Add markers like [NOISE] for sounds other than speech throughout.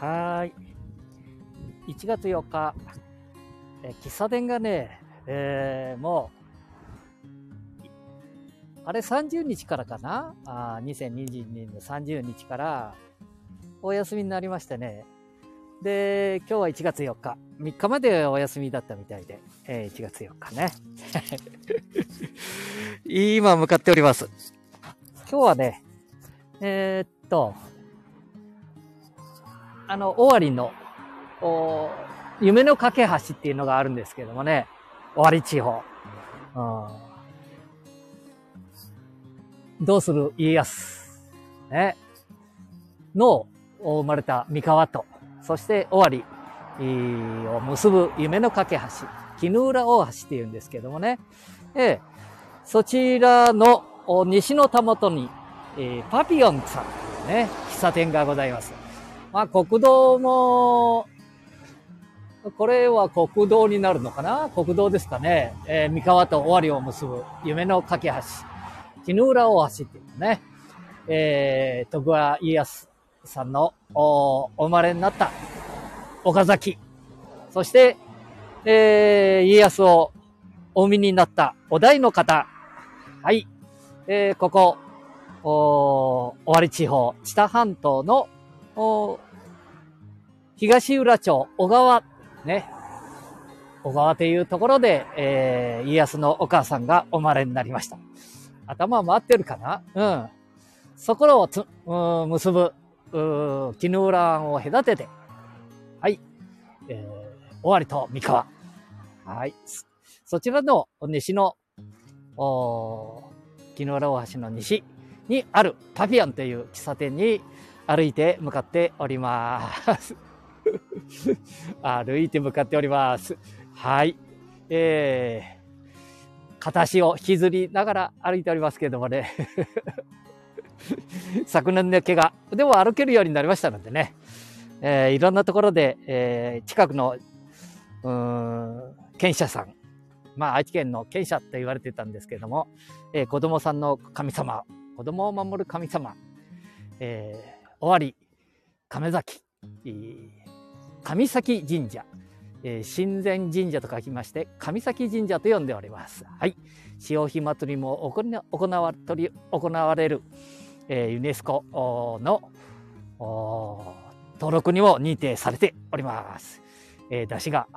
はい。1月4日、え喫茶店がね、えー、もう、あれ30日からかな？あ ?2022 年の30日からお休みになりましてね。で、今日は1月4日。3日までお休みだったみたいで、えー、1月4日ね。[LAUGHS] 今向かっております。今日はね、えー、っと、あの、終わりの、夢の架け橋っていうのがあるんですけどもね、終わり地方。うん、どうする家康、ね、の生まれた三河と、そして終わりを結ぶ夢の架け橋、絹浦大橋っていうんですけどもね、ええ、そちらの西のたもとに、えー、パピオンさん。というね、喫茶店がございます。まあ、国道も、これは国道になるのかな？国道ですかね。えー、三河と尾張を結ぶ夢の架け橋。絹浦大橋っていうね、えー、徳川家康さんのおお生まれになった岡崎。そして、えー、家康をお産みになったお題の方。はい。えー、ここ、お尾張地方、知多半島の東浦町小川、ね。小川というところで、えー、家康のお母さんがお生まれになりました。頭回ってるかな？うん。そこをつ、うん、結ぶ、う絹浦湾を隔てて、はい。えー、尾張と三河。はい。そちらの西の、お絹浦大橋の西にあるパピアンという喫茶店に、歩いて向かっております。[LAUGHS] 歩いて向かっております。はい。えー、片足を引きずりながら歩いておりますけれどもね。[LAUGHS] 昨年の怪我。でも歩けるようになりましたのでね。えー、いろんなところで、えー、近くの、うん、検査さん。まあ、愛知県の検査って言われてたんですけれども、えー、子供さんの神様、子供を守る神様、えー、尾張亀崎、神崎神社、えー、神前神社と書きまして、神崎神社と呼んでおります。はい。潮干祭りも行わ行われる、えー、ユネスコの登録にも認定されております。えー、出汁が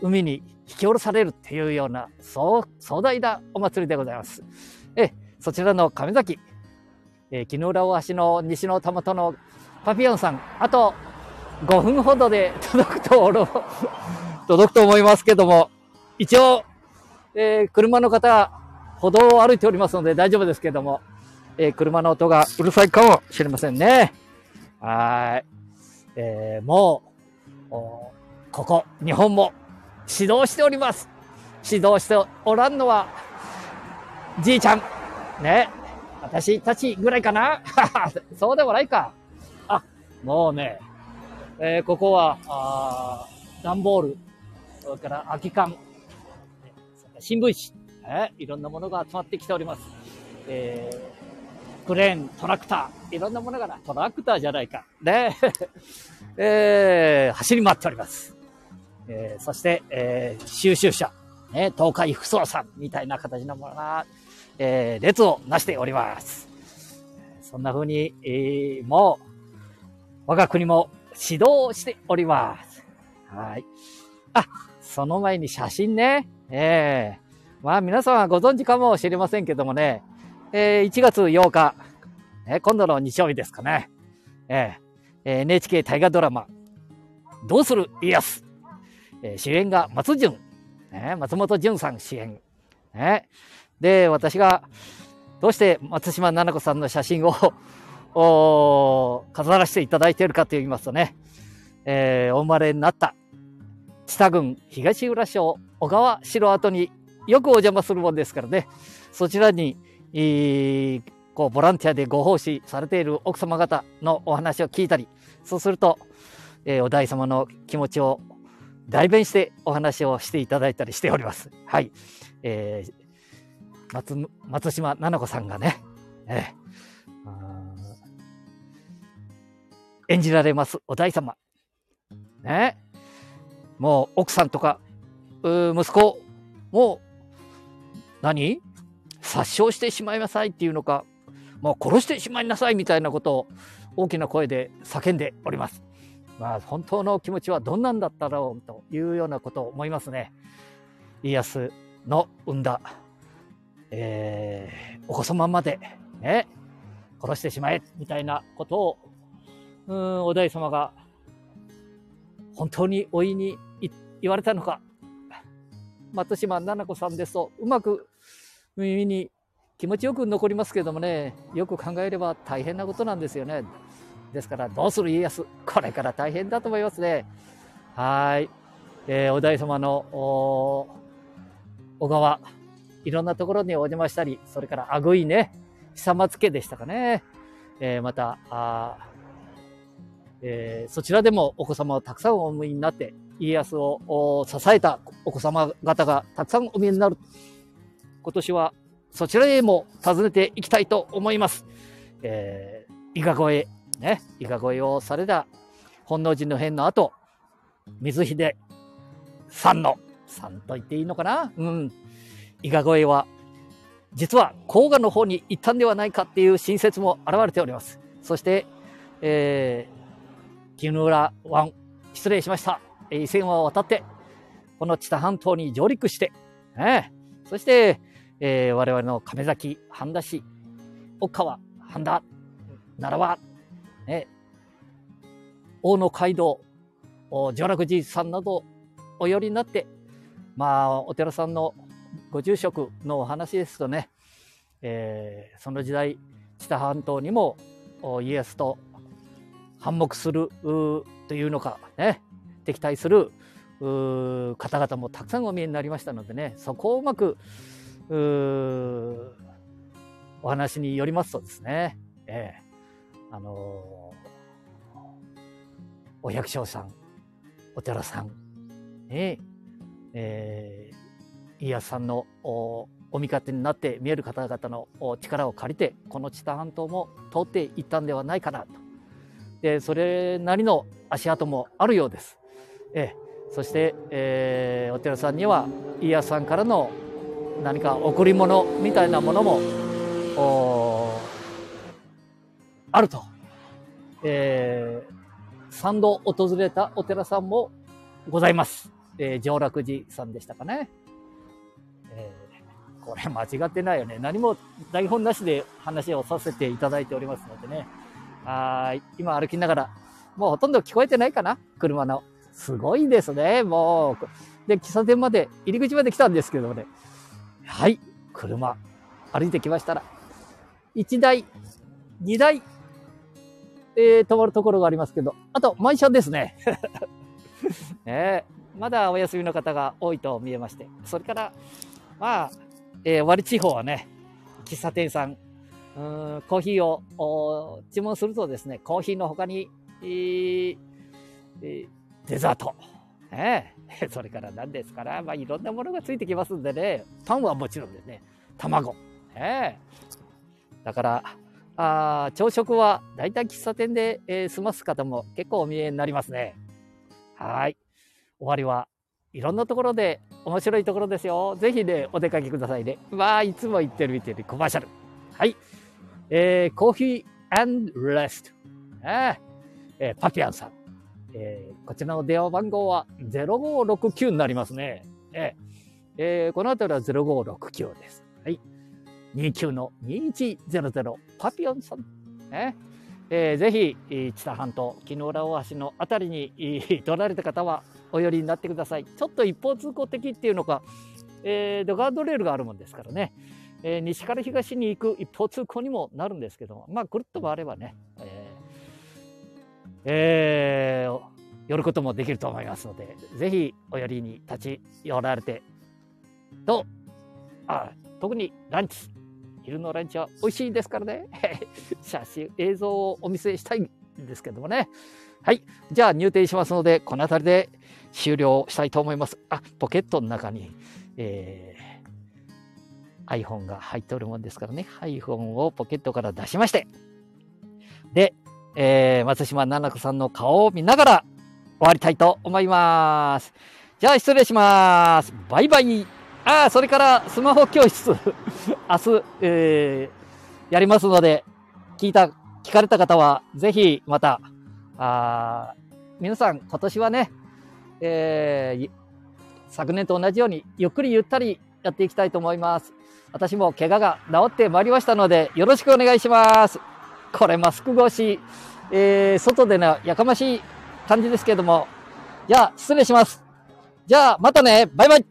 海に引き下ろされるっていうような壮大なお祭りでございます。えそちらの亀崎えー、絹浦大橋の西のたもとのパピヨンさん、あと5分ほどで届くと、[LAUGHS] 届くと思いますけども、一応、えー、車の方、歩道を歩いておりますので大丈夫ですけども、えー、車の音がうるさいかもしれませんね。はい。えー、もう、ここ、日本も指導しております。指導しておらんのは、じいちゃん。ね。私たちぐらいかな？[LAUGHS] そうでもないか。あ、もうね、えー、ここは、あ段ボール、それから空き缶、新聞紙、えー、いろんなものが集まってきております。えー、クレーン、トラクター、いろんなものがな、トラクターじゃないか。ね、[LAUGHS] えー、走り回っております。えー、そして、えー、収集車、ね、東海不走さんみたいな形のものが、えー、列をなしております。そんな風に、えー、もう、我が国も指導しております。はい。あ、その前に写真ね。ええー、まあ皆さんはご存知かもしれませんけどもね、えー、1月8日、ね、今度の日曜日ですかね。えー、NHK 大河ドラマ、どうする家康。えー、主演が松潤、ね、松本潤さん主演。ね、で、私が、どうして松島奈々子さんの写真を [LAUGHS] 飾らせていただいているかと言いますとね、えー、お生まれになった知多郡東浦町小川城跡によくお邪魔するもんですからね、そちらに、えー、こうボランティアでご奉仕されている奥様方のお話を聞いたり、そうすると、えー、お大様の気持ちを代弁してお話をしていただいたりしております。はい。えー松松島菜々子さんがね、え演じられますお大様。ね。もう奥さんとか、息子もう、何？殺傷してしまいなさいっていうのか、もう殺してしまいなさいみたいなことを大きな声で叫んでおります。まあ、本当の気持ちはどんなんだったろうというようなことを思いますね。家康の生んだ、えー、お子様まで、ね、殺してしまえみたいなことを、うん、お大様が本当においに言われたのか、松島奈々子さんですと、うまく耳に気持ちよく残りますけどもね、よく考えれば大変なことなんですよね。ですから、どうする家康、これから大変だと思いますね。はい。えー、お大様の小川、いろんなところにお邪魔したり、それからあぐいね、久松家でしたかね。えー、また、あえー、そちらでもお子様をたくさんお産みになって、家康を支えたお子様方がたくさんお見えになる。今年はそちらへも訪ねていきたいと思います。えー、伊賀越え、ね、伊賀越えをされた本能寺の変の後、水秀さんの、さんと言っていいのかな？うん。伊賀越えは、実は甲賀の方に行ったんではないかっていう新説も現れております。そして、えー、絹浦湾、失礼しました。伊勢湾を渡って、この知多半島に上陸して、ね、そして、えー、我々の亀崎、半田市、奥川、半田、奈良は、ね、大野街道、上洛寺さんなどお寄りになって、まあ、お寺さんのご住職のお話ですとね、えー、その時代、知多半島にも家康と反目するというのかね、敵対する方々もたくさんお見えになりましたのでね、そこをうまくお話によりますとですね、えー、あのー、お百姓さん、お寺さんに、えー、家康さんのお味方になって見える方々の力を借りてこの知多半島も通っていったんではないかなとでそれなりの足跡もあるようです。え、そして、えー、お寺さんには家康さんからの何か贈り物みたいなものもあると、えー、3度訪れたお寺さんもございます。えー、上洛寺さんでしたかね。これ間違ってないよね。何も台本なしで話をさせていただいておりますのでね。はい。今歩きながら、もうほとんど聞こえてないかな？車の。すごいですね。もう。で、喫茶店まで、入り口まで来たんですけどもね。はい。車、歩いてきましたら、1台、2台、えー、止まるところがありますけど、あと、満車ですね。ね [LAUGHS] まだお休みの方が多いと見えまして、それから、まあ、えー、割地方はね、喫茶店さん、うんコーヒーを注文するとですね、コーヒーの他に、えー、デザート、ね、[LAUGHS] それから何ですから、まあ、いろんなものがついてきますんでね、パンはもちろんですね、卵。ね、だから、あ朝食は大体喫茶店で、えー、済ます方も結構お見えになりますね。はい。終わりはいろんなところで面白いところですよ。ぜひね、お出かけくださいね。まあ、いつも言ってる見てるコマーシャル。はい。えー、コーヒーレスト。えー、パピアンさん。えー、こちらの電話番号は0569になりますね。えー、えー、この辺りは0569です。はい。29の2100パピオンさん。ねえー、ぜひ、知多半島、木の浦大橋のあたりに取られた方はお寄りになってください。ちょっと一方通行的っていうのか、えー、ガードレールがあるもんですからね、えー、西から東に行く一方通行にもなるんですけども、まあ、ぐるっと回ればね、ええー、寄ることもできると思いますので、ぜひお寄りに立ち寄られて、と、あ特にランチ、昼のランチは美味しいですからね、[LAUGHS] 写真、映像をお見せしたいんですけどもね。はい。じゃあ入店しますので、この辺りで終了したいと思います。あ、ポケットの中に、えー、iPhone が入っておるもんですからね、iPhone をポケットから出しまして、で、えー、松島奈々子さんの顔を見ながら終わりたいと思います。じゃあ失礼します。バイバイ。ああ、それからスマホ教室 [LAUGHS] 明日、えー、やりますので、聞いた、聞かれた方は、ぜひまた、あ皆さん今年はね、えー、昨年と同じようにゆっくりゆったりやっていきたいと思います。私も怪我が治ってまいりましたので、よろしくお願いします。これマスク越し、えー、外でのやかましい感じですけれども、じゃあ失礼します。じゃあまたね、バイバイ